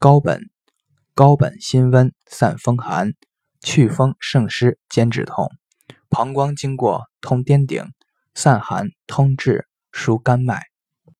高本，高本辛温，散风寒，祛风胜湿，兼止痛。膀胱经过通颠顶，散寒通滞，疏肝脉。